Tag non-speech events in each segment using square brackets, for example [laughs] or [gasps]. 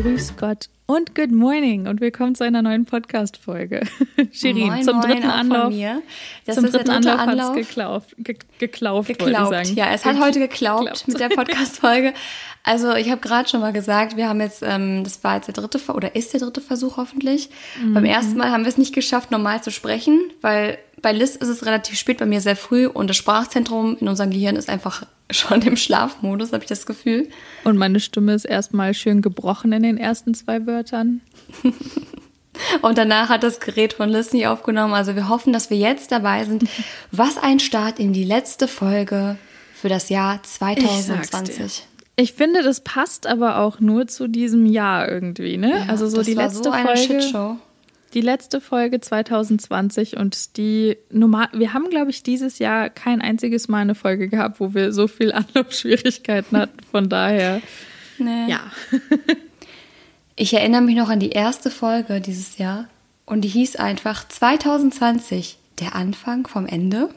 Grüß Gott und Good Morning und willkommen zu einer neuen Podcast-Folge. [laughs] Shirin, zum dritten Anlauf. zum dritten dritte Anlauf, Anlauf. geklauft, ge geklauft, Geglaubt, sagen. ja, es hat heute geklaubt Geklaubt. mit der [laughs] Podcast-Folge. Also ich habe gerade schon mal gesagt, wir haben jetzt, ähm, das war jetzt der dritte oder ist der dritte Versuch hoffentlich. Mhm. Beim ersten Mal haben wir es nicht geschafft, normal zu sprechen, weil bei Liz ist es relativ spät, bei mir sehr früh und das Sprachzentrum in unserem Gehirn ist einfach [laughs] schon im Schlafmodus, habe ich das Gefühl. Und meine Stimme ist erstmal schön gebrochen in den ersten zwei Wörtern. [laughs] Und danach hat das Gerät von Liz nicht aufgenommen. Also wir hoffen, dass wir jetzt dabei sind. [laughs] Was ein Start in die letzte Folge für das Jahr Ich sag's dir. 2020. Ich finde, das passt aber auch nur zu diesem Jahr irgendwie, ne? Ja, also so das die letzte so Folge. Shitshow. Die letzte Folge 2020 und die normal, wir haben, glaube ich, dieses Jahr kein einziges Mal eine Folge gehabt, wo wir so viel [laughs] Anlaufschwierigkeiten hatten. Von daher, Nee. ja. [laughs] Ich erinnere mich noch an die erste Folge dieses Jahr und die hieß einfach 2020, der Anfang vom Ende.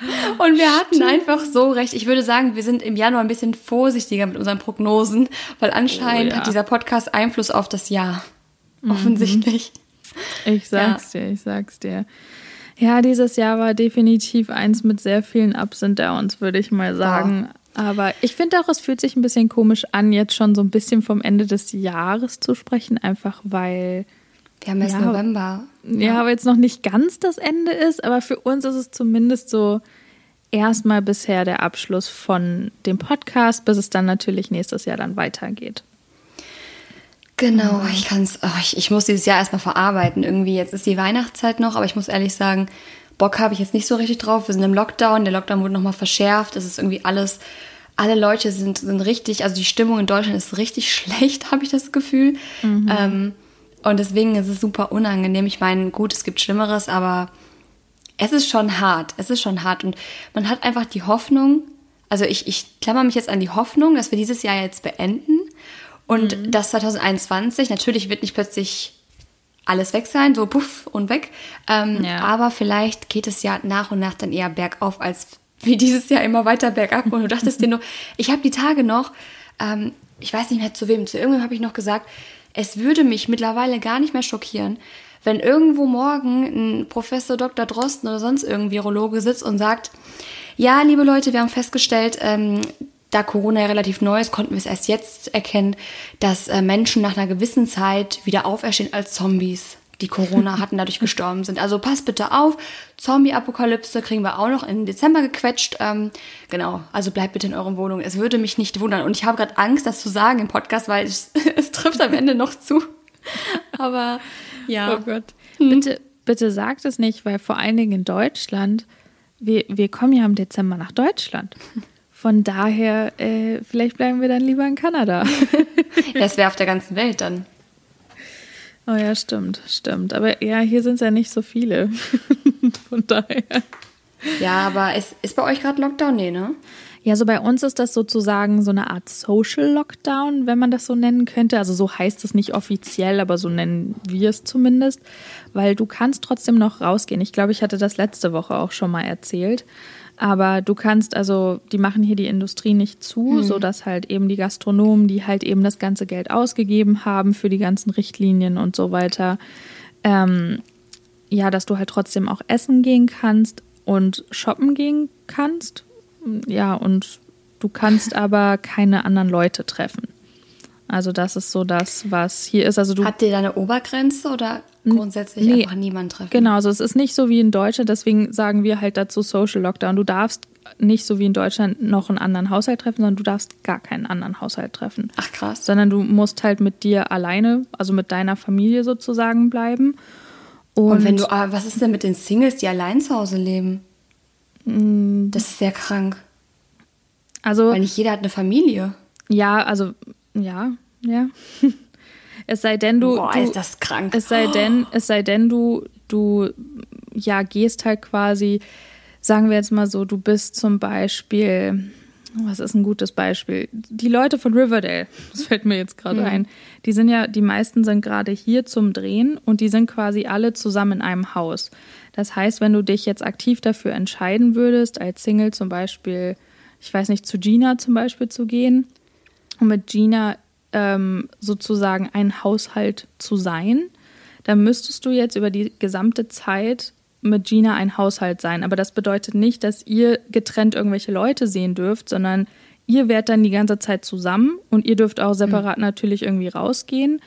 [gasps] Und wir hatten einfach so recht. Ich würde sagen, wir sind im Januar ein bisschen vorsichtiger mit unseren Prognosen, weil anscheinend Oh ja. hat dieser Podcast Einfluss auf das Jahr. Offensichtlich. Ich sag's dir, ich sag's dir. Ja, dieses Jahr war definitiv eins mit sehr vielen Ups and Downs, würde ich mal sagen. Aber ich finde auch, es fühlt sich ein bisschen komisch an, jetzt schon so ein bisschen vom Ende des Jahres zu sprechen, einfach weil, Wir haben jetzt Ja. November. ja, aber jetzt noch nicht ganz das Ende ist, aber für uns ist es zumindest so erstmal bisher der Abschluss von dem Podcast, bis es dann natürlich nächstes Jahr dann weitergeht. Genau, ich kann's, oh, ich, ich muss dieses Jahr erstmal verarbeiten. Irgendwie, jetzt ist die Weihnachtszeit noch, aber ich muss ehrlich sagen, Bock habe ich jetzt nicht so richtig drauf. Wir sind im Lockdown, der Lockdown wurde nochmal verschärft. Es ist irgendwie alles, alle Leute sind, sind richtig, also die Stimmung in Deutschland ist richtig [laughs] schlecht, habe ich das Gefühl. Ähm, und deswegen ist es super unangenehm. Ich meine, gut, es gibt Schlimmeres, aber es ist schon hart. Es ist schon hart. Und man hat einfach die Hoffnung, also ich, ich klammer mich jetzt an die Hoffnung, dass wir dieses Jahr jetzt beenden und dass 2021, natürlich wird nicht plötzlich alles weg sein, so puff und weg. Ähm, Ja. Aber vielleicht geht es ja nach und nach dann eher bergauf, als wie dieses Jahr immer weiter bergab. Und du dachtest dir nur, [laughs] ich habe die Tage noch, ähm, ich weiß nicht mehr zu wem, zu irgendwem habe ich noch gesagt, es würde mich mittlerweile gar nicht mehr schockieren, wenn irgendwo morgen ein Professor Dr. Drosten oder sonst irgendein Virologe sitzt und sagt, ja, liebe Leute, wir haben festgestellt, ähm, da Corona ja relativ neu ist, konnten wir es erst jetzt erkennen, dass äh, Menschen nach einer gewissen Zeit wieder auferstehen als Zombies, die Corona [laughs] hatten, dadurch gestorben sind. Also passt bitte auf, Zombie-Apokalypse kriegen wir auch noch im Dezember gequetscht. Ähm, genau, also bleibt bitte in euren Wohnungen. Es würde mich nicht wundern. Und ich habe gerade Angst, das zu sagen im Podcast, weil es, [laughs] es trifft am Ende noch zu. Aber ja. Oh Gott. Bitte, bitte sagt es nicht, weil vor allen Dingen in Deutschland, wir, wir kommen ja im Dezember nach Deutschland. Von daher, äh, vielleicht bleiben wir dann lieber in Kanada. [laughs] Das wäre auf der ganzen Welt dann. oh ja, stimmt, stimmt. Aber ja, hier sind es ja nicht so viele. [laughs] Von daher. Ja, aber ist, ist bei euch gerade Lockdown? Nee, ne? Ja, so bei uns ist das sozusagen so eine Art Social Lockdown, wenn man das so nennen könnte. Also so heißt es nicht offiziell, aber so nennen wir es zumindest, weil du kannst trotzdem noch rausgehen. Ich glaube, ich hatte das letzte Woche auch schon mal erzählt. Aber du kannst, also die machen hier die Industrie nicht zu, so dass halt eben die Gastronomen, die halt eben das ganze Geld ausgegeben haben für die ganzen Richtlinien und so weiter, ähm, ja, dass du halt trotzdem auch essen gehen kannst und shoppen gehen kannst. Ja, und du kannst [laughs] aber keine anderen Leute treffen. Also das ist so das, was hier ist. Also du Habt ihr da eine Obergrenze oder grundsätzlich nee. einfach niemand treffen? Genau, also es ist nicht so wie in Deutschland, deswegen sagen wir halt dazu Social Lockdown. Du darfst nicht so wie in Deutschland noch einen anderen Haushalt treffen, sondern du darfst gar keinen anderen Haushalt treffen. Ach krass. Sondern du musst halt mit dir alleine, also mit deiner Familie sozusagen bleiben. Und, Und wenn du, ah, was ist denn mit den Singles, die allein zu Hause leben? Mm. Das ist sehr krank. also Weil nicht jeder hat eine Familie. ja, also ja, ja. [laughs] Es sei denn, du, Boah, du ist das krank. Es sei denn, es sei denn, du, du ja gehst halt quasi, sagen wir jetzt mal so, du bist zum Beispiel, was ist ein gutes Beispiel? Die Leute von Riverdale, [laughs] das fällt mir jetzt gerade ein, die sind ja, die meisten sind gerade hier zum Drehen und die sind quasi alle zusammen in einem Haus. Das heißt, wenn du dich jetzt aktiv dafür entscheiden würdest, als Single zum Beispiel, ich weiß nicht, zu Gina zum Beispiel zu gehen und mit Gina ähm, sozusagen ein Haushalt zu sein, dann müsstest du jetzt über die gesamte Zeit mit Gina ein Haushalt sein. Aber das bedeutet nicht, dass ihr getrennt irgendwelche Leute sehen dürft, sondern ihr werdet dann die ganze Zeit zusammen und ihr dürft auch separat mhm. natürlich irgendwie rausgehen.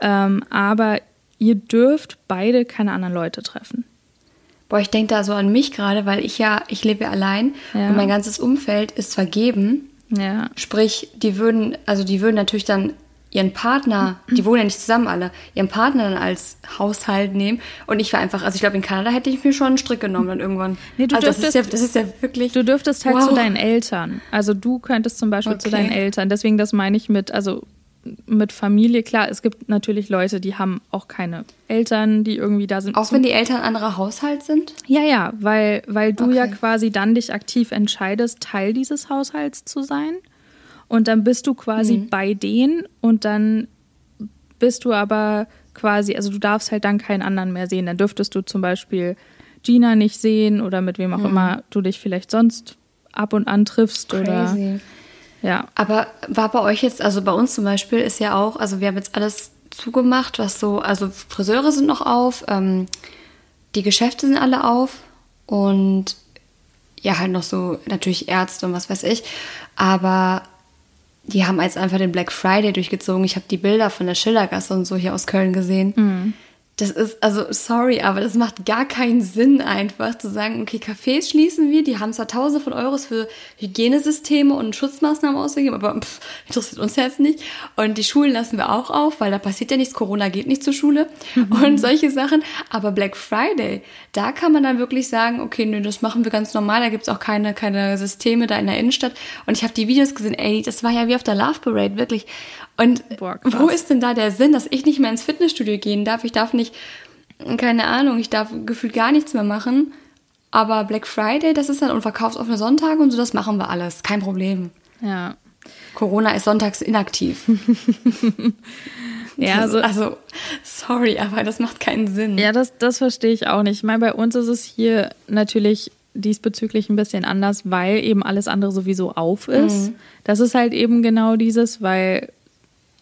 Ähm, aber ihr dürft beide keine anderen Leute treffen. Boah, ich denke da so an mich gerade, weil ich ja, ich lebe allein ja. und mein ganzes Umfeld ist vergeben. Ja. Sprich, die würden, also die würden natürlich dann ihren Partner, die wohnen ja nicht zusammen alle, ihren Partner dann als Haushalt nehmen. Und ich war einfach, also ich glaube, in Kanada hätte ich mir schon einen Strick genommen dann irgendwann. Nee, du also dürftest, das, ist ja, das ist ja wirklich. Du dürftest halt wow. zu deinen Eltern. Also du könntest zum Beispiel okay. zu deinen Eltern. Deswegen, das meine ich mit, also mit Familie, klar, es gibt natürlich Leute, die haben auch keine Eltern, die irgendwie da sind. Auch wenn die Eltern anderer Haushalt sind? Ja, ja, weil, weil du okay. ja quasi dann dich aktiv entscheidest, Teil dieses Haushalts zu sein. Und dann bist du quasi mhm. bei denen und dann bist du aber quasi, also du darfst halt dann keinen anderen mehr sehen. Dann dürftest du zum Beispiel Gina nicht sehen oder mit wem auch mhm. immer du dich vielleicht sonst ab und an triffst Crazy. oder ja. Aber war bei euch jetzt, also bei uns zum Beispiel ist ja auch, also wir haben jetzt alles zugemacht, was so, also Friseure sind noch auf, ähm, die Geschäfte sind alle auf und ja, halt noch so natürlich Ärzte und was weiß ich. Aber die haben jetzt einfach den Black Friday durchgezogen. Ich habe die Bilder von der Schildergasse und so hier aus Köln gesehen. Mhm. Das ist, also sorry, aber das macht gar keinen Sinn einfach zu sagen, okay, Cafés schließen wir, die haben zwar tausende von Euros für Hygienesysteme und Schutzmaßnahmen ausgegeben, aber pff, interessiert uns jetzt nicht. Und die Schulen lassen wir auch auf, weil da passiert ja nichts, Corona geht nicht zur Schule mhm. und solche Sachen. Aber Black Friday, da kann man dann wirklich sagen, okay, nö, das machen wir ganz normal, da gibt's auch keine, keine Systeme da in der Innenstadt. Und ich habe die Videos gesehen, ey, das war ja wie auf der Love Parade, wirklich. Und Boah, wo ist denn da der Sinn, dass ich nicht mehr ins Fitnessstudio gehen darf? Ich darf nicht, keine Ahnung, ich darf gefühlt gar nichts mehr machen. Aber Black Friday, das ist dann und verkaufsoffene Sonntage und so, das machen wir alles. Kein Problem. Ja. Corona ist sonntags inaktiv. [laughs] ja, also, also, sorry, aber das macht keinen Sinn. Ja, das, das verstehe ich auch nicht. Ich meine, bei uns ist es hier natürlich diesbezüglich ein bisschen anders, weil eben alles andere sowieso auf ist. Mhm. Das ist halt eben genau dieses, weil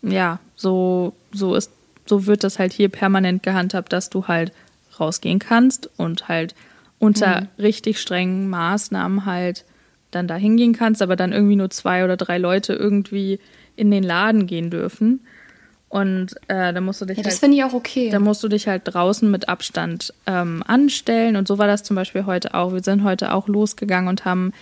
ja, so, so ist, so wird das halt hier permanent gehandhabt, dass du halt rausgehen kannst und halt unter mhm. richtig strengen Maßnahmen halt dann da hingehen kannst, aber dann irgendwie nur zwei oder drei Leute irgendwie in den Laden gehen dürfen. Und äh, da musst du dich ja, das halt, finde ich auch okay. Da musst du dich halt draußen mit Abstand ähm, anstellen. Und so war das zum Beispiel heute auch. Wir sind heute auch losgegangen und haben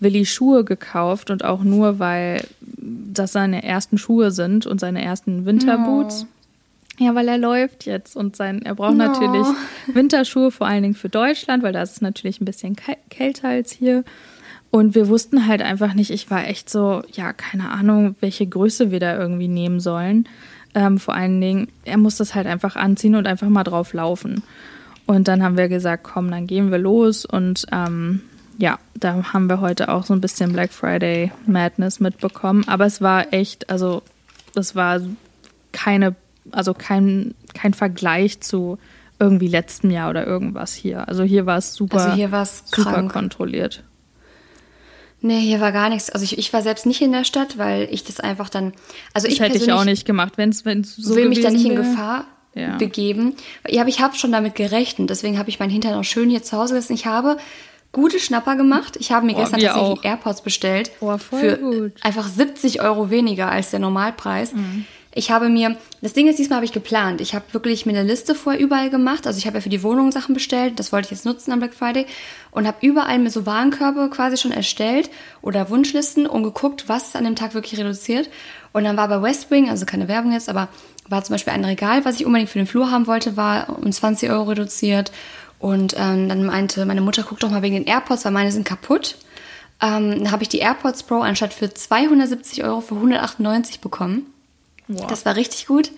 Willi Schuhe gekauft und auch nur, weil das seine ersten Schuhe sind und seine ersten Winterboots. Oh. Ja, weil er läuft jetzt und sein, er braucht oh. natürlich Winterschuhe, vor allen Dingen für Deutschland, weil da ist es natürlich ein bisschen kälter als hier. Und wir wussten halt einfach nicht, ich war echt so, ja, keine Ahnung, welche Größe wir da irgendwie nehmen sollen. Ähm, vor allen Dingen, er muss das halt einfach anziehen und einfach mal drauf laufen. Und dann haben wir gesagt, komm, dann gehen wir los und ähm, ja, da haben wir heute auch so ein bisschen Black Friday Madness mitbekommen. Aber es war echt, also das war keine, also kein, kein Vergleich zu irgendwie letztem Jahr oder irgendwas hier. Also hier war es super, also hier super krank. kontrolliert. Nee, hier war gar nichts. Also ich, ich war selbst nicht in der Stadt, weil ich das einfach dann. Also das ich hätte ich auch nicht gemacht, wenn es so will mich da nicht in Gefahr ja. begeben. Ja, aber ich habe schon damit gerechnet. Deswegen habe ich meinen Hintern auch schön hier zu Hause gelassen. Ich habe gute Schnapper gemacht. Ich habe mir oh, gestern tatsächlich auch. AirPods bestellt. Oh, voll für gut. einfach 70 Euro weniger als der Normalpreis. Mhm. Ich habe mir, das Ding ist, diesmal habe ich geplant. Ich habe wirklich mir eine Liste vorher überall gemacht. Also ich habe ja für die Wohnung Sachen bestellt. Das wollte ich jetzt nutzen am Black Friday. Und habe überall mir so Warenkörbe quasi schon erstellt oder Wunschlisten und geguckt, was ist an dem Tag wirklich reduziert. Und dann war bei Westwing, also keine Werbung jetzt, aber war zum Beispiel ein Regal, was ich unbedingt für den Flur haben wollte, war um 20 Euro reduziert. Und ähm, dann meinte meine Mutter, guck doch mal wegen den AirPods, weil meine sind kaputt. Ähm, dann habe ich die AirPods Pro anstatt für 270 Euro für 198 bekommen. Wow. Das war richtig gut.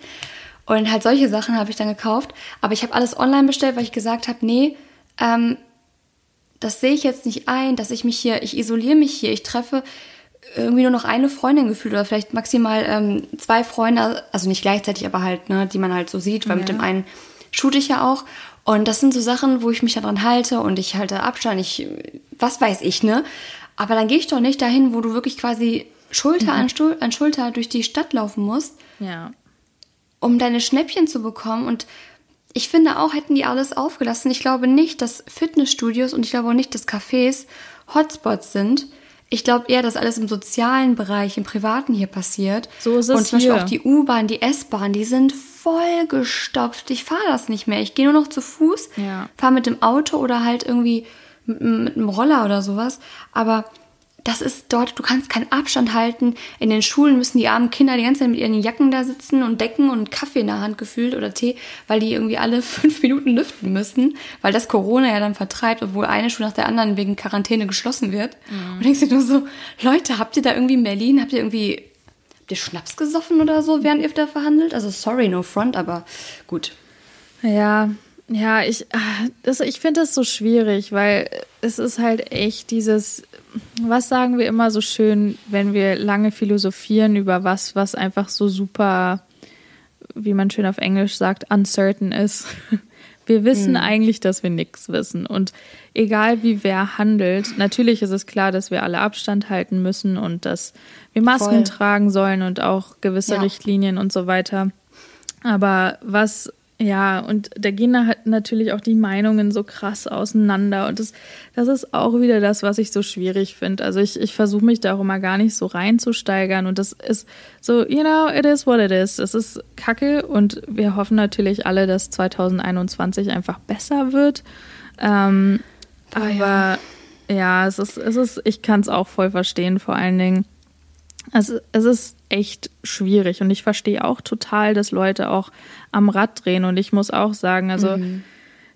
Und halt solche Sachen habe ich dann gekauft. Aber ich habe alles online bestellt, weil ich gesagt habe, nee, ähm, das sehe ich jetzt nicht ein, dass ich mich hier, ich isoliere mich hier, ich treffe irgendwie nur noch eine Freundin gefühlt oder vielleicht maximal ähm, zwei Freunde, also nicht gleichzeitig, aber halt, ne, die man halt so sieht, weil ja. mit dem einen shoot ich ja auch. Und das sind so Sachen, wo ich mich daran halte und ich halte Abstand, ich, was weiß ich, ne? Aber dann gehe ich doch nicht dahin, wo du wirklich quasi Schulter mhm. an, Stuhl, an Schulter durch die Stadt laufen musst, ja. um deine Schnäppchen zu bekommen. Und ich finde auch, hätten die alles aufgelassen. Ich glaube nicht, dass Fitnessstudios und ich glaube auch nicht, dass Cafés Hotspots sind. Ich glaube eher, dass alles im sozialen Bereich, im Privaten hier passiert. So ist es Und zum hier. Beispiel auch die U-Bahn, die S-Bahn, die sind voll gestopft. Ich fahre das nicht mehr. Ich gehe nur noch zu Fuß, Ja. fahre mit dem Auto oder halt irgendwie mit, mit einem Roller oder sowas. Aber das ist dort, du kannst keinen Abstand halten. In den Schulen müssen die armen Kinder die ganze Zeit mit ihren Jacken da sitzen und Decken und Kaffee in der Hand gefühlt oder Tee, weil die irgendwie alle [laughs] fünf Minuten lüften müssen, weil das Corona ja dann vertreibt, obwohl eine Schule nach der anderen wegen Quarantäne geschlossen wird. Und denkst dir nur so, Leute, habt ihr da irgendwie in Berlin, habt ihr irgendwie, habt ihr Schnaps gesoffen oder so, während ihr da verhandelt? Also sorry, no front, aber gut. Ja, ja, ich, ah, ich finde das so schwierig, weil es ist halt echt dieses, was sagen wir immer so schön, wenn wir lange philosophieren über was, was einfach so super, wie man schön auf Englisch sagt, uncertain ist. [laughs] Wir wissen eigentlich, dass wir nichts wissen. Und egal wie wer handelt, natürlich ist es klar, dass wir alle Abstand halten müssen und dass wir Masken Voll. tragen sollen und auch gewisse Ja. Richtlinien und so weiter. Aber was, ja, und da gehen da halt natürlich auch die Meinungen so krass auseinander. Und das, das ist auch wieder das, was ich so schwierig finde. Also ich, ich versuche mich da auch immer gar nicht so reinzusteigern. Und das ist so, you know, it is what it is. Es ist kacke und wir hoffen natürlich alle, dass 2021 einfach besser wird. Ähm, Oh aber ja. ja. es ist, es ist, ich kann es auch voll verstehen, vor allen Dingen. Es, es ist echt schwierig. Und ich verstehe auch total, dass Leute auch am Rad drehen. Und ich muss auch sagen, also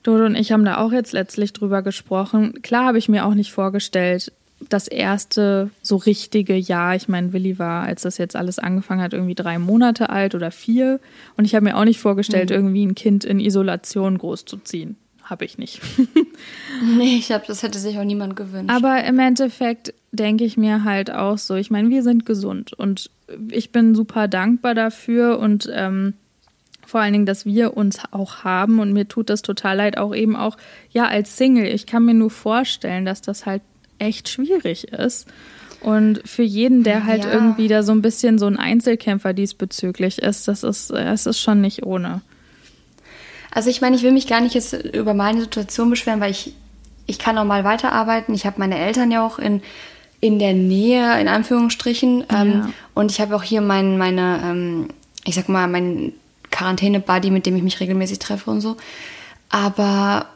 Dodo und ich haben da auch jetzt letztlich drüber gesprochen. Klar habe ich mir auch nicht vorgestellt, das erste so richtige Jahr, ich meine, Willi war, als das jetzt alles angefangen hat, irgendwie drei Monate alt oder vier. Und ich habe mir auch nicht vorgestellt, irgendwie ein Kind in Isolation großzuziehen. Habe ich nicht. [laughs] Nee, ich glaube, das hätte sich auch niemand gewünscht. Aber im Endeffekt denke ich mir halt auch so, ich meine, wir sind gesund und ich bin super dankbar dafür und ähm, vor allen Dingen, dass wir uns auch haben und mir tut das total leid, auch eben auch, ja, als Single. Ich kann mir nur vorstellen, dass das halt echt schwierig ist. Und für jeden, der halt Ja. irgendwie da so ein bisschen so ein Einzelkämpfer diesbezüglich ist, das ist, es ist schon nicht ohne. Also ich meine, ich will mich gar nicht jetzt über meine Situation beschweren, weil ich, ich kann normal weiterarbeiten. Ich habe meine Eltern ja auch in, in der Nähe, in Anführungsstrichen. Ähm, und ich habe auch hier mein, meine, ähm, ich sag mal, meinen Quarantäne-Buddy, mit dem ich mich regelmäßig treffe und so. Aber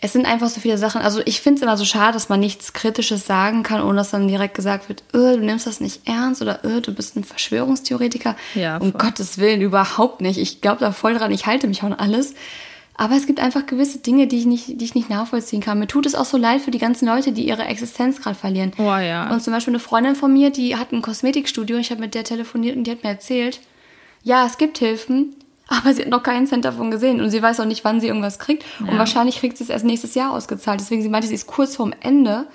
es sind einfach so viele Sachen. Also ich finde es immer so schade, dass man nichts Kritisches sagen kann, ohne dass dann direkt gesagt wird, "Äh, du nimmst das nicht ernst oder "Äh, du bist ein Verschwörungstheoretiker. Ja, um. Gottes Willen, überhaupt nicht. Ich glaube da voll dran, ich halte mich an alles. Aber es gibt einfach gewisse Dinge, die ich nicht, die ich nicht nachvollziehen kann. Mir tut es auch so leid für die ganzen Leute, die ihre Existenz gerade verlieren. Oh ja. Und zum Beispiel eine Freundin von mir, die hat ein Kosmetikstudio. Ich habe mit der telefoniert und die hat mir erzählt, ja, es gibt Hilfen, aber sie hat noch keinen Cent davon gesehen und sie weiß auch nicht, wann sie irgendwas kriegt. Und wahrscheinlich kriegt sie es erst nächstes Jahr ausgezahlt. Deswegen, sie meinte, sie ist kurz vorm Ende.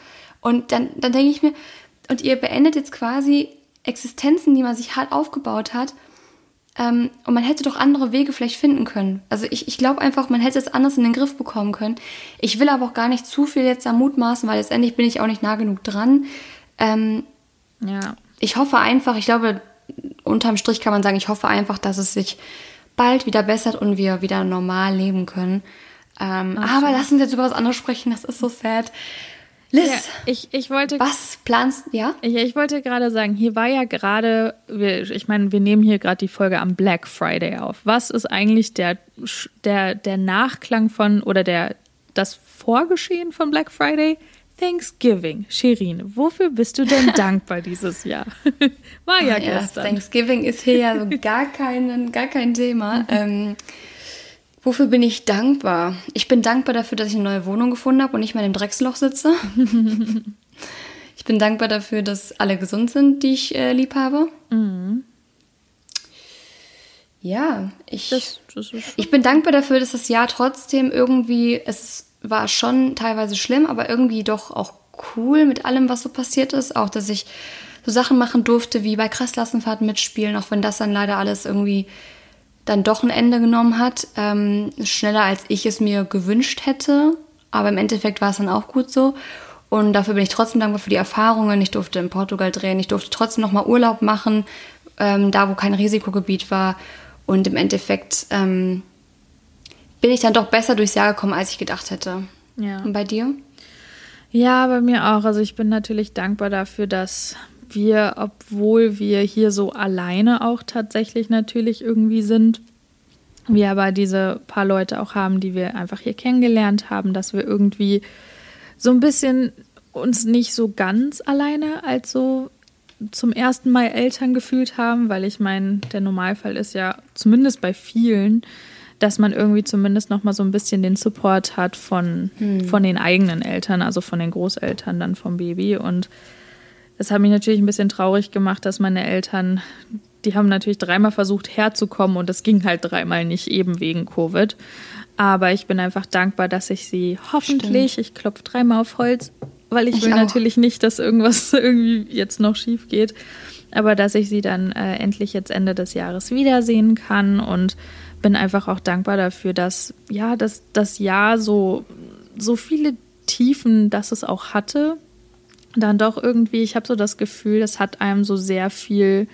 Und dann, dann denke ich mir, und ihr beendet jetzt quasi Existenzen, die man sich hart aufgebaut hat. Ähm, und man hätte doch andere Wege vielleicht finden können. Also ich, ich glaube einfach, man hätte es anders in den Griff bekommen können. Ich will aber auch gar nicht zu viel jetzt da mutmaßen, weil letztendlich bin ich auch nicht nah genug dran. Ähm, ja. ich hoffe einfach, ich glaube, unterm Strich kann man sagen, ich hoffe einfach, dass es sich bald wieder bessert und wir wieder normal leben können. Ähm, aber lass uns jetzt über was anderes sprechen, das ist so sad. Liz, ja ich, ich wollte was planst ja? Ja, ich wollte gerade sagen, hier war ja gerade, ich meine, wir nehmen hier gerade die Folge am Black Friday auf. Was ist eigentlich der, der, der Nachklang von oder der, das Vorgeschehen von Black Friday? Thanksgiving. Shirin, wofür bist du denn [laughs] dankbar dieses Jahr? [laughs] War ja, Ah Ja, gestern. Thanksgiving ist hier ja so gar, keinen, gar kein Thema. [laughs] Ähm, wofür bin ich dankbar? Ich bin dankbar dafür, dass ich eine neue Wohnung gefunden habe und nicht mehr in einem Drecksloch sitze. ich bin dankbar dafür, dass alle gesund sind, die ich äh, lieb habe. Ja, ich, Das, das ich bin dankbar dafür, dass das Jahr trotzdem irgendwie, es war schon teilweise schlimm, aber irgendwie doch auch cool mit allem, was so passiert ist. Auch, dass ich so Sachen machen durfte, wie bei Krasslassenfahrten mitspielen, auch wenn das dann leider alles irgendwie dann doch ein Ende genommen hat. Ähm, schneller als ich es mir gewünscht hätte. Aber im Endeffekt war es dann auch gut so. Und dafür bin ich trotzdem dankbar für die Erfahrungen. Ich durfte in Portugal drehen, ich durfte trotzdem nochmal Urlaub machen, ähm, da wo kein Risikogebiet war. Und im Endeffekt ähm, bin ich dann doch besser durchs Jahr gekommen, als ich gedacht hätte. Ja. Und bei dir? Ja, bei mir auch. Also ich bin natürlich dankbar dafür, dass wir, obwohl wir hier so alleine auch tatsächlich natürlich irgendwie sind, wir aber diese paar Leute auch haben, die wir einfach hier kennengelernt haben, dass wir irgendwie so ein bisschen uns nicht so ganz alleine als so zum ersten Mal Eltern gefühlt haben, weil ich meine, der Normalfall ist ja zumindest bei vielen, dass man irgendwie zumindest noch mal so ein bisschen den Support hat von, hm. von den eigenen Eltern, also von den Großeltern dann vom Baby und das hat mich natürlich ein bisschen traurig gemacht, dass meine Eltern, die haben natürlich dreimal versucht herzukommen und es ging halt dreimal nicht eben wegen Covid. Aber ich bin einfach dankbar, dass ich sie hoffentlich, Stimmt. ich klopfe dreimal auf Holz, weil ich, ich will auch. natürlich nicht, dass irgendwas [laughs] irgendwie jetzt noch schief geht, aber dass ich sie dann äh, endlich jetzt Ende des Jahres wiedersehen kann und bin einfach auch dankbar dafür, dass ja, dass das Jahr so so viele Tiefen, dass es auch hatte, dann doch irgendwie, ich habe so das Gefühl, es hat einem so sehr viel,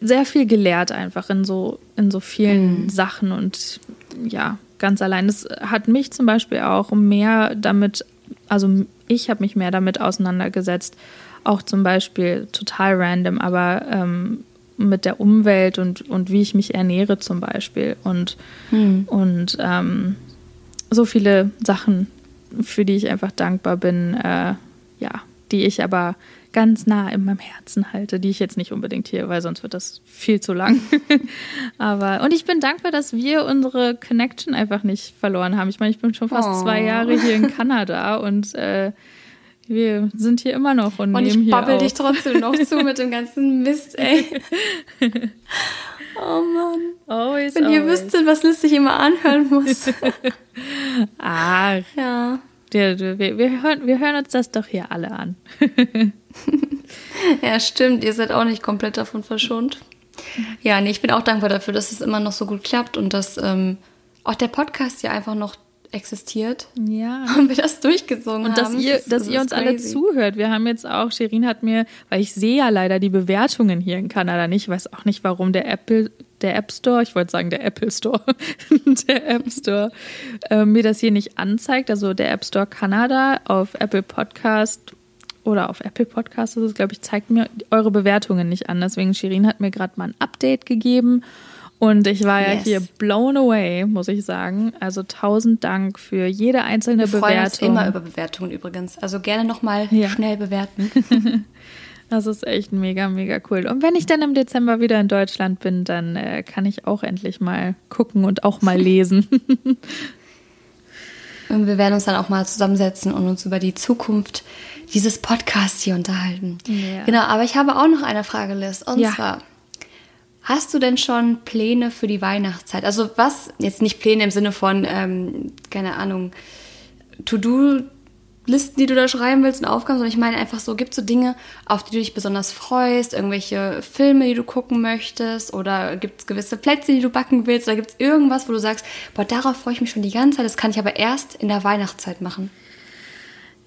sehr viel gelehrt einfach in so, in so vielen mhm. Sachen und ja, ganz allein. Das hat mich zum Beispiel auch mehr damit, also ich habe mich mehr damit auseinandergesetzt, auch zum Beispiel total random, aber ähm, mit der Umwelt und, und wie ich mich ernähre zum Beispiel und, mhm. und ähm, so viele Sachen, für die ich einfach dankbar bin, äh, ja, die ich aber ganz nah in meinem Herzen halte, die ich jetzt nicht unbedingt hier, weil sonst wird das viel zu lang. [laughs] aber und ich bin dankbar, dass wir unsere Connection einfach nicht verloren haben. Ich meine, ich bin schon fast oh. zwei Jahre hier in Kanada und äh, wir sind hier immer noch und, und nehmen ich babbel dich trotzdem noch zu mit dem ganzen Mist, ey. [laughs] Oh Mann. Always, Wenn always. ihr wüsstet, was Liz sich immer anhören muss. [laughs] ah. Ja. Wir, wir, wir, hören, wir hören uns das doch hier alle an. [laughs] ja, stimmt. Ihr seid auch nicht komplett davon verschont. Ja, nee, ich bin auch dankbar dafür, dass es immer noch so gut klappt und dass ähm, auch der Podcast ja einfach noch existiert. Ja. [laughs] Und wir das durchgezogen und haben. Und dass ihr, das, dass ihr uns crazy. alle zuhört. Wir haben jetzt auch, Sherin hat mir, weil ich sehe ja leider die Bewertungen hier in Kanada nicht, ich weiß auch nicht, warum der Apple der App Store, ich wollte sagen der Apple Store, [laughs] der App Store, äh, mir das hier nicht anzeigt. Also der App Store Kanada auf Apple Podcast oder auf Apple Podcast ist es, glaube ich, zeigt mir eure Bewertungen nicht an. Deswegen, Shirin hat mir gerade mal ein Update gegeben und ich war yes. ja hier blown away, muss ich sagen. Also tausend Dank für jede einzelne Bewertung. Wir freuen uns immer über Bewertungen übrigens. Also gerne nochmal ja. schnell bewerten. [laughs] Das ist echt mega, mega cool. Und wenn ich dann im Dezember wieder in Deutschland bin, dann äh, kann ich auch endlich mal gucken und auch mal lesen. [laughs] und wir werden uns dann auch mal zusammensetzen und uns über die Zukunft dieses Podcasts hier unterhalten. Ja. Genau, aber ich habe auch noch eine Frage, Liz. Und ja. zwar, hast du denn schon Pläne für die Weihnachtszeit? Also was, jetzt nicht Pläne im Sinne von, ähm, keine Ahnung, To-Do Listen, die du da schreiben willst und Aufgaben, sondern ich meine einfach so, gibt es so Dinge, auf die du dich besonders freust, irgendwelche Filme, die du gucken möchtest oder gibt es gewisse Plätze, die du backen willst oder gibt es irgendwas, wo du sagst, boah, darauf freue ich mich schon die ganze Zeit, das kann ich aber erst in der Weihnachtszeit machen.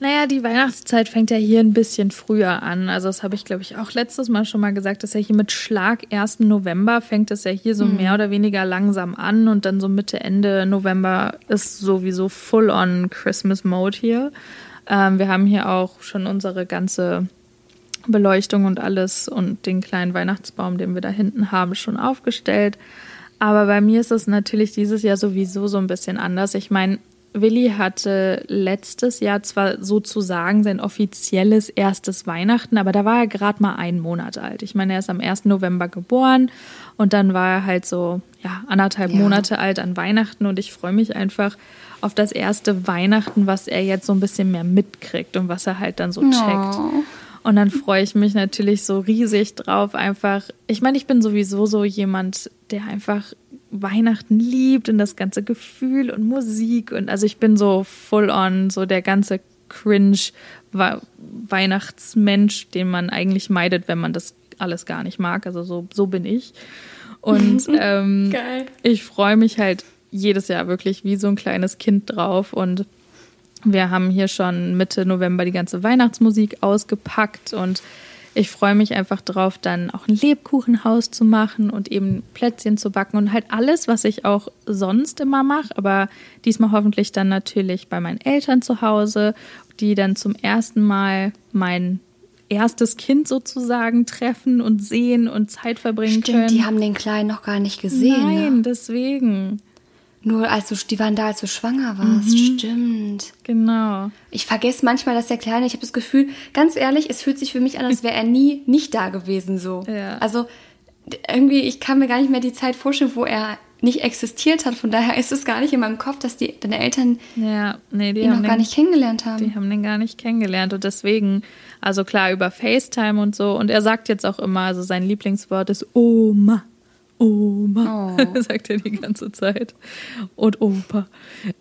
Naja, die Weihnachtszeit fängt ja hier ein bisschen früher an. Also das habe ich, glaube ich, auch letztes Mal schon mal gesagt, dass ja hier mit Schlag 1. November fängt es ja hier so mhm. mehr oder weniger langsam an und dann so Mitte, Ende November ist sowieso full on Christmas Mode hier. Ähm, wir haben hier auch schon unsere ganze Beleuchtung und alles und den kleinen Weihnachtsbaum, den wir da hinten haben, schon aufgestellt. Aber bei mir ist es natürlich dieses Jahr sowieso so ein bisschen anders. Ich meine, Willi hatte letztes Jahr zwar sozusagen sein offizielles erstes Weihnachten, aber da war er gerade mal einen Monat alt. Ich meine, er ist am 1. November geboren und dann war er halt so, ja, anderthalb ja. Monate alt an Weihnachten und ich freue mich einfach auf das erste Weihnachten, was er jetzt so ein bisschen mehr mitkriegt und was er halt dann so checkt. Oh. Und dann freue ich mich natürlich so riesig drauf, einfach. Ich meine, ich bin sowieso so jemand, der einfach Weihnachten liebt und das ganze Gefühl und Musik und also ich bin so full on, so der ganze cringe Weihnachtsmensch, den man eigentlich meidet, wenn man das alles gar nicht mag. Also so, so bin ich. Und [laughs] ähm, ich freue mich halt jedes Jahr wirklich wie so ein kleines Kind drauf und Wir haben hier schon Mitte November die ganze Weihnachtsmusik ausgepackt und ich freue mich einfach drauf, dann auch ein Lebkuchenhaus zu machen und eben Plätzchen zu backen und halt alles, was ich auch sonst immer mache, aber diesmal hoffentlich dann natürlich bei meinen Eltern zu Hause, die dann zum ersten Mal mein erstes Kind sozusagen treffen und sehen und Zeit verbringen Stimmt, können. die haben den Kleinen noch gar nicht gesehen. Nein, Ne? deswegen. Nur als du, die waren da, als du schwanger warst. Stimmt. Genau. Ich vergesse manchmal, dass der Kleine, ich habe das Gefühl, ganz ehrlich, es fühlt sich für mich an, als wäre er nie nicht da gewesen so. Ja. Also irgendwie, ich kann mir gar nicht mehr die Zeit vorstellen, wo er nicht existiert hat. Von daher ist es gar nicht in meinem Kopf, dass die, deine Eltern Ja, nee, die ihn haben noch gar den- nicht kennengelernt haben. Die haben den gar nicht kennengelernt und deswegen, also klar, über FaceTime und so. Und er sagt jetzt auch immer, also sein Lieblingswort ist Oma. Oma, Oh. [laughs] sagt er die ganze Zeit. Und Opa.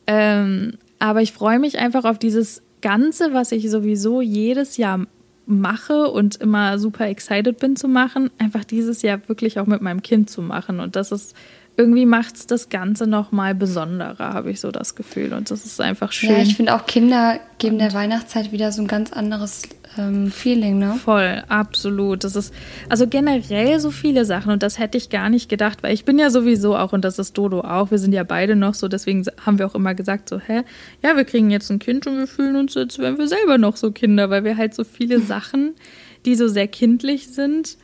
Ähm, aber ich freue mich einfach auf dieses Ganze, was ich sowieso jedes Jahr mache und immer super excited bin zu machen, einfach dieses Jahr wirklich auch mit meinem Kind zu machen. Und das ist, irgendwie macht es das Ganze nochmal besonderer, habe ich so das Gefühl. Und das ist einfach schön. Ja, ich finde auch Kinder geben der Weihnachtszeit wieder so ein ganz anderes ähm, Feeling, ne? Voll, absolut. Das ist also generell so viele Sachen und das hätte ich gar nicht gedacht, weil ich bin ja sowieso auch und das ist Dodo auch. Wir sind ja beide noch so, deswegen haben wir auch immer gesagt so, hä, ja, wir kriegen jetzt ein Kind und wir fühlen uns, als wären wir selber noch so Kinder, weil wir halt so viele [laughs] Sachen, die so sehr kindlich sind,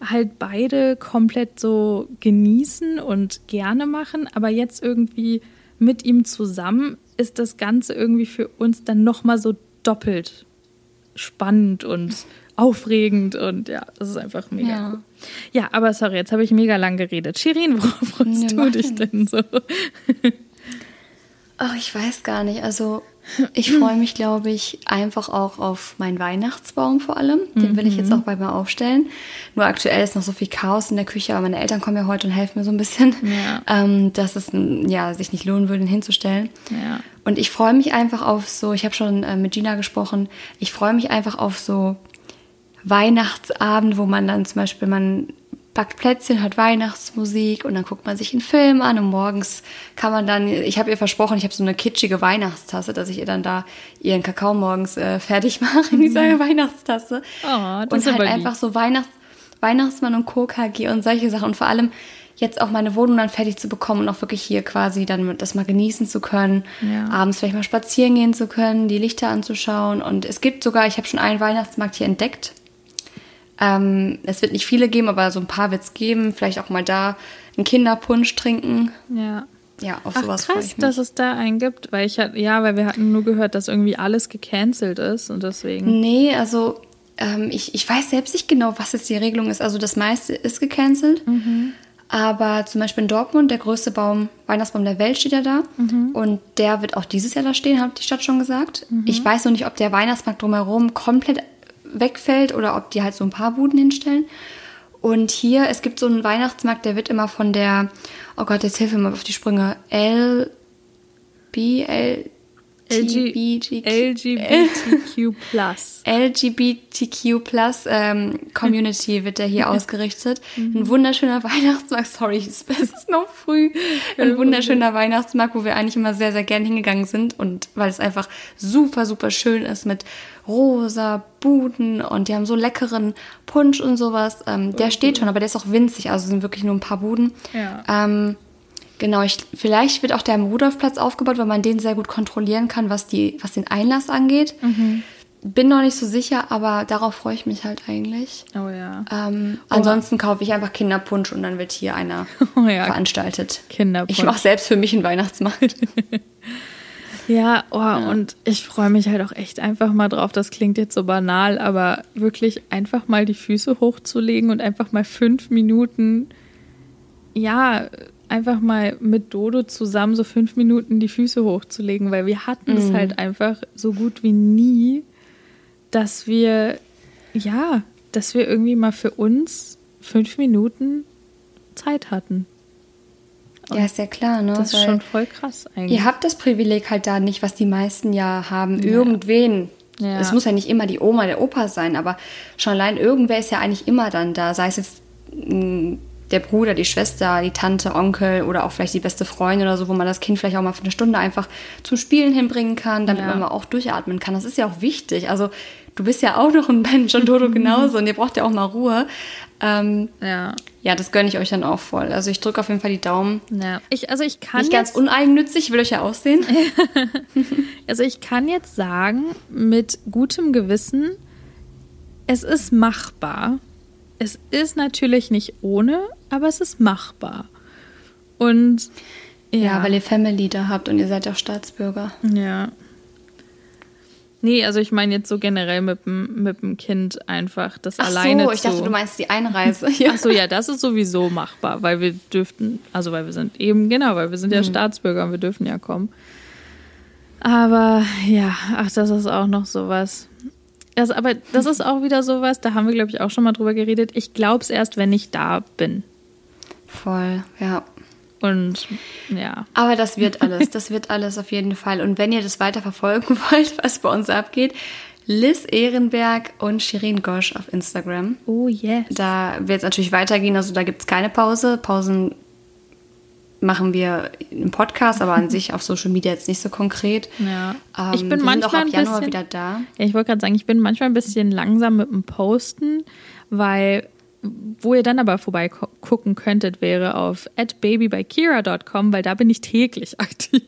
halt beide komplett so genießen und gerne machen, aber jetzt irgendwie mit ihm zusammen ist das Ganze irgendwie für uns dann noch mal so doppelt spannend und [laughs] aufregend und ja, das ist einfach mega Ja. cool. Ja, aber sorry, jetzt habe ich mega lang geredet. Shirin, worauf freust Nee, du dich denn so? Ach, ich weiß gar nicht. Also ich freue mich, glaube ich, einfach auch auf meinen Weihnachtsbaum vor allem. Den will ich jetzt auch bald mal aufstellen. Nur aktuell ist noch so viel Chaos in der Küche, aber meine Eltern kommen ja heute und helfen mir so ein bisschen, Ja. ähm, dass es ja, sich nicht lohnen würde, ihn hinzustellen. Ja. Und ich freue mich einfach auf so, ich habe schon äh, mit Gina gesprochen, ich freue mich einfach auf so Weihnachtsabend, wo man dann zum Beispiel, man backt Plätzchen, hört Weihnachtsmusik und dann guckt man sich einen Film an und morgens kann man dann, ich habe ihr versprochen, ich habe so eine kitschige Weihnachtstasse, dass ich ihr dann da ihren Kakao morgens äh, fertig [laughs] mache in dieser Weihnachtstasse. Mhm. Oh, das und ist halt aber lieb. einfach so Weihnachts Weihnachtsmann und KKG und solche Sachen und vor allem jetzt auch meine Wohnung dann fertig zu bekommen und auch wirklich hier quasi dann das mal genießen zu können, Ja. abends vielleicht mal spazieren gehen zu können, die Lichter anzuschauen und es gibt sogar, ich habe schon einen Weihnachtsmarkt hier entdeckt. Ähm, es wird nicht viele geben, aber so ein paar wird es geben. Vielleicht auch mal da einen Kinderpunsch trinken. Ja. Ja, auf Ach sowas krass, ich mich. dass es da einen gibt, weil ich ja, weil wir hatten nur gehört, dass irgendwie alles gecancelt ist und deswegen. Nee, also ähm, ich, ich weiß selbst nicht genau, was jetzt die Regelung ist. Also das meiste ist gecancelt. Aber zum Beispiel in Dortmund, der größte Baum, Weihnachtsbaum der Welt steht ja da. Und der wird auch dieses Jahr da stehen, hat die Stadt schon gesagt. Ich weiß noch nicht, ob der Weihnachtsmarkt drumherum komplett wegfällt oder ob die halt so ein paar Buden hinstellen. Und hier, es gibt so einen Weihnachtsmarkt, der wird immer von der, oh Gott, jetzt hilf mir mal auf die Sprünge, L, B, L, LGBTQ plus. LGBTQ Plus ähm, Community wird der hier [laughs] ausgerichtet. Ein wunderschöner [laughs] Weihnachtsmarkt. Sorry, es ist noch früh. Ein wunderschöner Weihnachtsmarkt, wo wir eigentlich immer sehr, sehr gern hingegangen sind. Und weil es einfach super, super schön ist mit rosa Buden und die haben so leckeren Punsch und sowas. Ähm, der steht schon, aber der ist auch winzig. Also sind wirklich nur ein paar Buden. Ja. Ähm, Genau, ich, vielleicht wird auch der am Rudolfplatz aufgebaut, weil man den sehr gut kontrollieren kann, was, die, was den Einlass angeht. Bin noch nicht so sicher, aber darauf freue ich mich halt eigentlich. Oh ja. Ähm, ansonsten kaufe ich einfach Kinderpunsch und dann wird hier einer [laughs] Oh ja. veranstaltet. Kinderpunsch. Ich mache selbst für mich einen Weihnachtsmarkt. [laughs] Ja, oh, und ich freue mich halt auch echt einfach mal drauf. Das klingt jetzt so banal, aber wirklich einfach mal die Füße hochzulegen und einfach mal fünf Minuten, ja, einfach mal mit Dodo zusammen so fünf Minuten die Füße hochzulegen, weil wir hatten es halt einfach so gut wie nie, dass wir, ja, dass wir irgendwie mal für uns fünf Minuten Zeit hatten. ja, ist ja klar, ne? Das ist schon voll krass eigentlich. Ihr habt das Privileg halt da nicht, was die meisten ja haben. Irgendwen. Ja. Es muss ja nicht immer die Oma, der Opa sein, aber schon allein irgendwer ist ja eigentlich immer dann da. Sei es jetzt ein der Bruder, die Schwester, die Tante, Onkel oder auch vielleicht die beste Freundin oder so, wo man das Kind vielleicht auch mal für eine Stunde einfach zum Spielen hinbringen kann, damit ja. man mal auch durchatmen kann. Das ist ja auch wichtig. Also du bist ja auch noch ein [laughs] Mensch und Dodo [laughs] genauso und ihr braucht ja auch mal Ruhe. Ähm, ja. Ja, das gönne ich euch dann auch voll. Also ich drücke auf jeden Fall die Daumen. Ja. Ich, also ich kann Nicht ganz uneigennützig, will euch ja aussehen. [laughs] also ich kann jetzt sagen, mit gutem Gewissen, es ist machbar. Es ist natürlich nicht ohne, aber es ist machbar. Und ja, ja weil ihr Family da habt und ihr seid auch Staatsbürger. Ja. Nee, also ich meine jetzt so generell mit dem, mit dem Kind einfach das Ach alleine so, ich dachte, du meinst die Einreise. Ja. [laughs] Ach so, ja, [laughs] das ist sowieso machbar, weil wir dürften, also weil wir sind eben, genau, weil wir sind ja mhm. Staatsbürger und wir dürfen ja kommen. Aber ja, ach, das ist auch noch sowas. Also, aber das ist auch wieder sowas, da haben wir, glaube ich, auch schon mal drüber geredet. Ich glaube es erst, wenn ich da bin. Voll, ja. Und ja. Aber das wird [laughs] alles, das wird alles auf jeden Fall. Und wenn ihr das weiter verfolgen [laughs] wollt, was bei uns abgeht, Liz Ehrenberg und Shirin Gosch auf Instagram. Oh yes. Da wird es natürlich weitergehen, also da gibt es keine Pause. Pausen machen wir im Podcast, aber an [laughs] sich auf Social Media jetzt nicht so konkret. Ja. Ähm, ich bin manchmal ab Januar bisschen, wieder da. Ja, ich wollte gerade sagen, ich bin manchmal ein bisschen langsam mit dem Posten, weil wo ihr dann aber vorbeigucken könntet, wäre auf babybykira.com, weil da bin ich täglich [laughs] aktiv.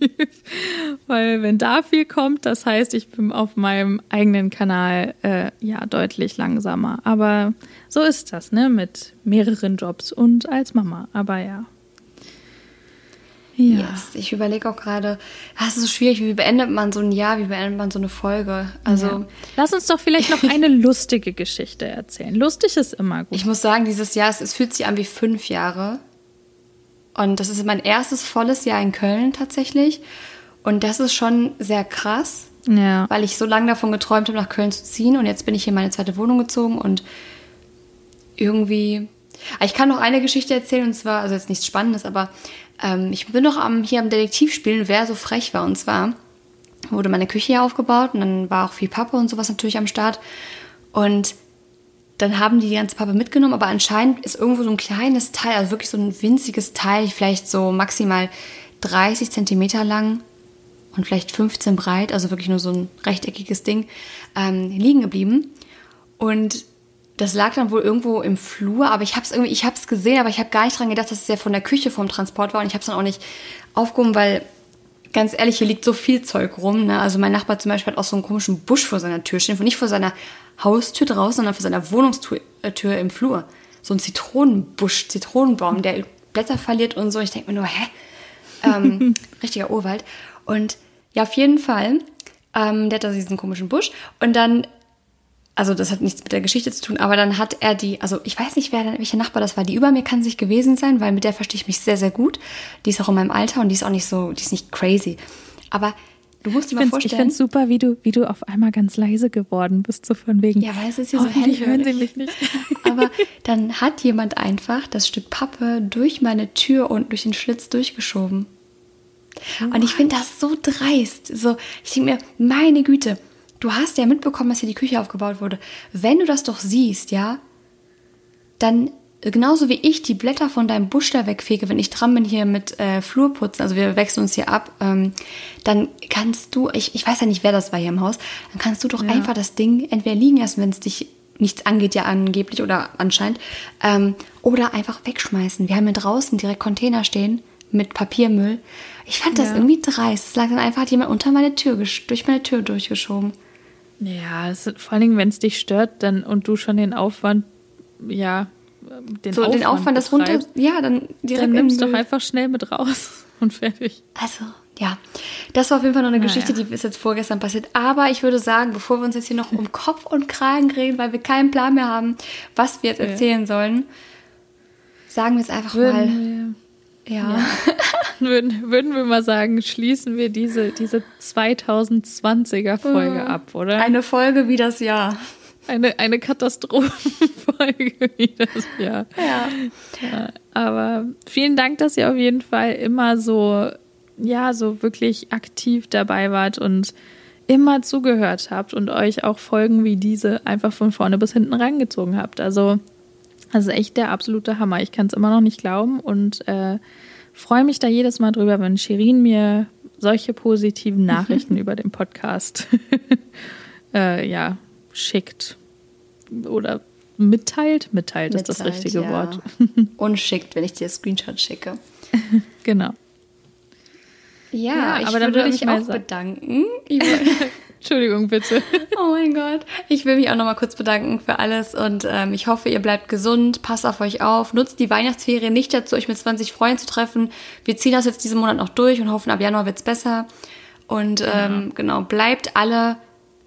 weil wenn da viel kommt, das heißt, ich bin auf meinem eigenen Kanal äh, ja deutlich langsamer. Aber so ist das, ne? Mit mehreren Jobs und als Mama. Aber ja. Ja. Yes. Ich überlege auch gerade, es ist so schwierig, wie beendet man so ein Jahr, wie beendet man so eine Folge? Also ja. lass uns doch vielleicht noch [laughs] eine lustige Geschichte erzählen. Lustig ist immer gut. Ich muss sagen, dieses Jahr, es, es fühlt sich an wie fünf Jahre. Und das ist mein erstes volles Jahr in Köln tatsächlich. Und das ist schon sehr krass, ja. weil ich so lange davon geträumt habe, nach Köln zu ziehen. Und jetzt bin ich hier in meine zweite Wohnung gezogen und irgendwie. Ich kann noch eine Geschichte erzählen und zwar, also jetzt nichts Spannendes, aber ähm, ich bin noch am, hier am Detektiv spielen, wer so frech war. Und zwar wurde meine Küche hier aufgebaut und dann war auch viel Pappe und sowas natürlich am Start. Und dann haben die die ganze Pappe mitgenommen, aber anscheinend ist irgendwo so ein kleines Teil, also wirklich so ein winziges Teil, vielleicht so maximal 30 Zentimeter lang und vielleicht 15 breit, also wirklich nur so ein rechteckiges Ding, ähm, liegen geblieben. Und das lag dann wohl irgendwo im Flur, aber ich habe es irgendwie, ich habe es gesehen, aber ich habe gar nicht dran gedacht, dass es ja von der Küche vom Transport war und ich habe es dann auch nicht aufgehoben, weil ganz ehrlich, hier liegt so viel Zeug rum. Ne? Also mein Nachbar zum Beispiel hat auch so einen komischen Busch vor seiner Tür stehen, nicht vor seiner Haustür draußen, sondern vor seiner Wohnungstür äh, im Flur. So ein Zitronenbusch, Zitronenbaum, der Blätter verliert und so. Ich denke mir nur, hä? Ähm, [laughs] richtiger Urwald. Und ja, auf jeden Fall, ähm, der hat da diesen komischen Busch. Und dann also das hat nichts mit der Geschichte zu tun, aber dann hat er die, also ich weiß nicht, wer, welcher Nachbar das war, die über mir kann sich gewesen sein, weil mit der verstehe ich mich sehr, sehr gut. Die ist auch in meinem Alter und die ist auch nicht so, die ist nicht crazy. Aber du musst dir mal vorstellen. Ich finde es super, wie du, wie du auf einmal ganz leise geworden bist, so von wegen. Ja, weil es ist ja so hell. hören sie mich nicht. [laughs] aber dann hat jemand einfach das Stück Pappe durch meine Tür und durch den Schlitz durchgeschoben. What? Und ich finde das so dreist. So, ich denke mir, meine Güte, du hast ja mitbekommen, dass hier die Küche aufgebaut wurde. Wenn du das doch siehst, ja, dann genauso wie ich die Blätter von deinem Busch da wegfege, wenn ich dran bin hier mit äh, Flurputzen, also wir wechseln uns hier ab, ähm, dann kannst du, ich, ich weiß ja nicht, wer das war hier im Haus, dann kannst du doch ja. einfach das Ding entweder liegen lassen, wenn es dich nichts angeht, ja angeblich oder anscheinend, ähm, oder einfach wegschmeißen. Wir haben hier draußen direkt Container stehen mit Papiermüll. Ich fand das ja. irgendwie dreist. Es lag dann einfach, hat jemand unter meine Tür, durch meine Tür durchgeschoben. Ja, es ist, vor allen Dingen, wenn es dich stört dann, und du schon den Aufwand, ja, den so, Aufwand, den Aufwand das runter, ja, dann direkt. Dann nimmst doch einfach schnell mit raus [laughs] und fertig. Also, ja, das war auf jeden Fall noch eine Na, Geschichte, ja. die ist jetzt vorgestern passiert. Aber ich würde sagen, bevor wir uns jetzt hier noch um Kopf und Kragen reden, weil wir keinen Plan mehr haben, was wir jetzt erzählen ja. sollen, sagen wir es einfach Würden mal. Ja. ja. [laughs] [laughs] würden, würden wir mal sagen, schließen wir diese, diese 2020er Folge mhm. ab, oder? Eine Folge wie das Jahr. Eine, eine Katastrophenfolge [laughs] wie das Jahr. Ja. ja. Aber vielen Dank, dass ihr auf jeden Fall immer so, ja, so wirklich aktiv dabei wart und immer zugehört habt und euch auch Folgen wie diese einfach von vorne bis hinten reingezogen habt. Also Das ist echt der absolute Hammer. Ich kann es immer noch nicht glauben und äh, freue mich da jedes Mal drüber, wenn Shirin mir solche positiven Nachrichten [laughs] über den Podcast [laughs] äh, ja, schickt oder mitteilt. Mitteilt, mitteilt ist das richtige ja. Wort. [laughs] Und schickt, wenn ich dir Screenshot schicke. genau. Ja, ja ich aber würde mich auch bedanken. Entschuldigung, bitte. [laughs] Oh mein Gott. Ich will mich auch nochmal kurz bedanken für alles und ähm, ich hoffe, ihr bleibt gesund, passt auf euch auf, nutzt die Weihnachtsferien nicht dazu, euch mit 20 Freunden zu treffen. Wir ziehen das jetzt diesen Monat noch durch und hoffen, ab Januar wird es besser. Und ähm, ja. genau, bleibt alle,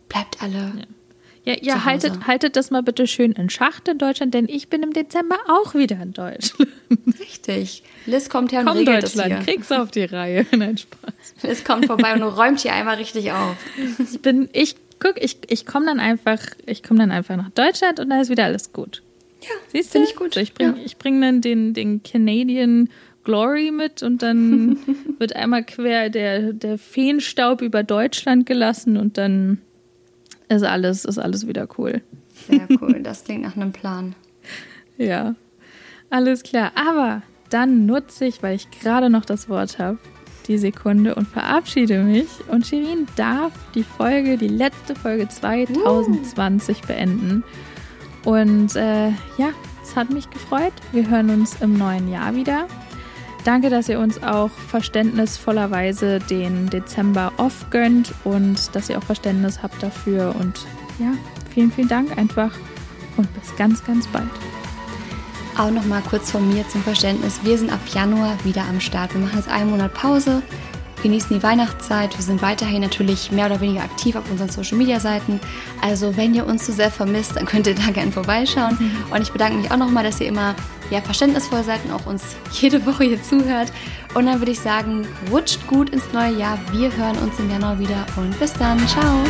bleibt alle. Ja. Ja, ja haltet, haltet das mal bitte schön in Schacht in Deutschland, denn ich bin im Dezember auch wieder in Deutschland. Richtig. Liz kommt her und Komm, regelt Deutschland, das hier. krieg's auf die Reihe. [laughs] Nein, Spaß. Liz kommt vorbei und räumt hier einmal richtig auf. Ich bin, ich guck, ich, ich komme dann einfach, ich komme dann einfach nach Deutschland und dann ist wieder alles gut. Ja, siehst du? Finde ich gut. Ich bringe ja. bring dann den, den Canadian Glory mit und dann [laughs] wird einmal quer der, der Feenstaub über Deutschland gelassen und dann ist alles, ist alles wieder cool. Sehr cool, das klingt nach einem Plan. [laughs] ja, alles klar. Aber dann nutze ich, weil ich gerade noch das Wort habe, die Sekunde und verabschiede mich. Und Shirin darf die Folge, die letzte Folge 2020 uh. beenden. Und äh, ja, es hat mich gefreut. Wir hören uns im neuen Jahr wieder. Danke, dass ihr uns auch verständnisvollerweise den Dezember off gönnt und dass ihr auch Verständnis habt dafür. Und ja, vielen, vielen Dank einfach und bis ganz, ganz bald. Auch noch mal kurz von mir zum Verständnis. Wir sind ab Januar wieder am Start. Wir machen jetzt einen Monat Pause genießen die Weihnachtszeit. Wir sind weiterhin natürlich mehr oder weniger aktiv auf unseren Social Media Seiten. Also, wenn ihr uns so sehr vermisst, dann könnt ihr da gerne vorbeischauen. Mhm. Und ich bedanke mich auch nochmal, dass ihr immer ja, verständnisvoll seid und auch uns jede Woche hier zuhört. Und dann würde ich sagen, rutscht gut ins neue Jahr. Wir hören uns im Januar wieder und bis dann. Ciao.